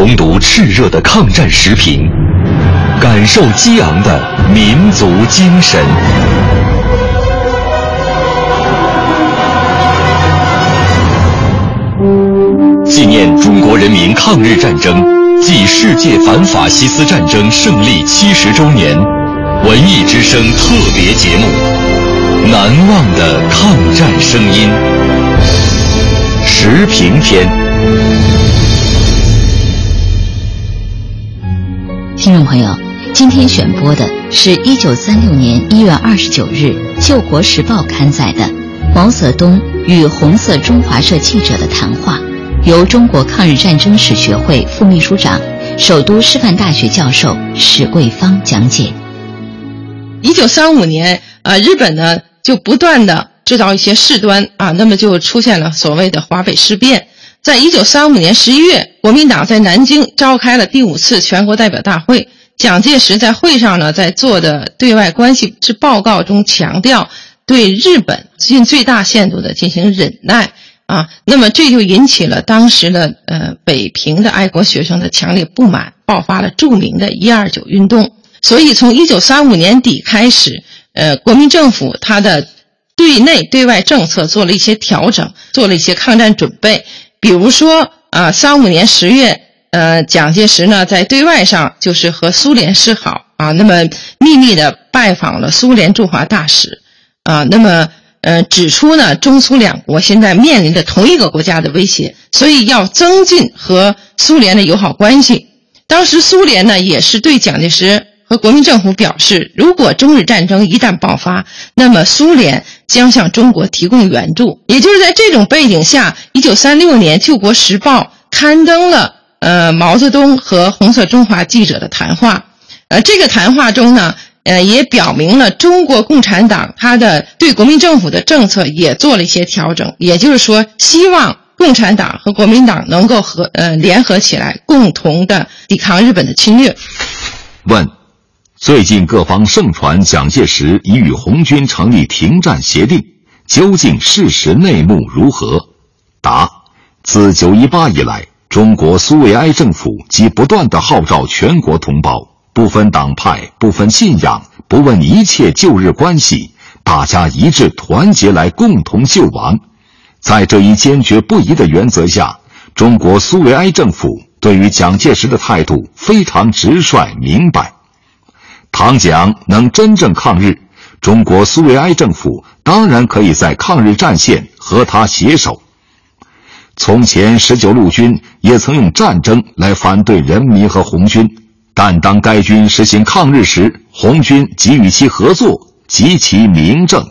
重读炽热的抗战时评，感受激昂的民族精神。纪念中国人民抗日战争暨世界反法西斯战争胜利七十周年，文艺之声特别节目《难忘的抗战声音》时评篇。听众朋友，今天选播的是一九三六年一月二十九日《救国时报》刊载的毛泽东与红色中华社记者的谈话，由中国抗日战争史学会副秘书长、首都师范大学教授史桂芳讲解。一九三五年，呃，日本呢就不断的制造一些事端啊，那么就出现了所谓的华北事变。在一九三五年十一月，国民党在南京召开了第五次全国代表大会。蒋介石在会上呢，在做的对外关系之报告中强调，对日本尽最大限度的进行忍耐啊。那么这就引起了当时的呃北平的爱国学生的强烈不满，爆发了著名的“一二九”运动。所以从一九三五年底开始，呃，国民政府它的对内对外政策做了一些调整，做了一些抗战准备。比如说啊，三五年十月，呃，蒋介石呢在对外上就是和苏联示好啊，那么秘密的拜访了苏联驻华大使，啊，那么呃指出呢，中苏两国现在面临着同一个国家的威胁，所以要增进和苏联的友好关系。当时苏联呢也是对蒋介石。和国民政府表示，如果中日战争一旦爆发，那么苏联将向中国提供援助。也就是在这种背景下，一九三六年《救国时报》刊登了呃毛泽东和红色中华记者的谈话。呃，这个谈话中呢，呃也表明了中国共产党它的对国民政府的政策也做了一些调整。也就是说，希望共产党和国民党能够和呃联合起来，共同的抵抗日本的侵略。问。最近各方盛传蒋介石已与红军成立停战协定，究竟事实内幕如何？答：自九一八以来，中国苏维埃政府即不断的号召全国同胞，不分党派、不分信仰、不问一切旧日关系，大家一致团结来共同救亡。在这一坚决不移的原则下，中国苏维埃政府对于蒋介石的态度非常直率明白。唐蒋能真正抗日，中国苏维埃政府当然可以在抗日战线和他携手。从前十九路军也曾用战争来反对人民和红军，但当该军实行抗日时，红军给予其合作，及其明正。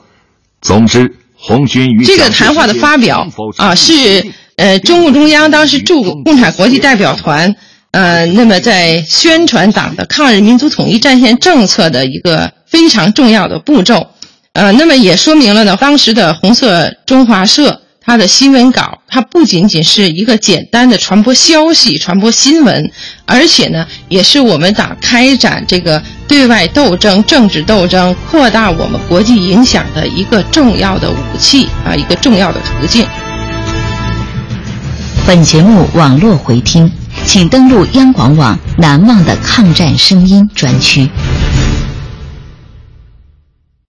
总之，红军与这个谈话的发表啊，是呃中共中央当时驻共产国际代表团。呃，那么在宣传党的抗日民族统一战线政策的一个非常重要的步骤，呃，那么也说明了呢，当时的红色中华社它的新闻稿，它不仅仅是一个简单的传播消息、传播新闻，而且呢，也是我们党开展这个对外斗争、政治斗争、扩大我们国际影响的一个重要的武器啊，一个重要的途径。本节目网络回听。请登录央广网“难忘的抗战声音”专区。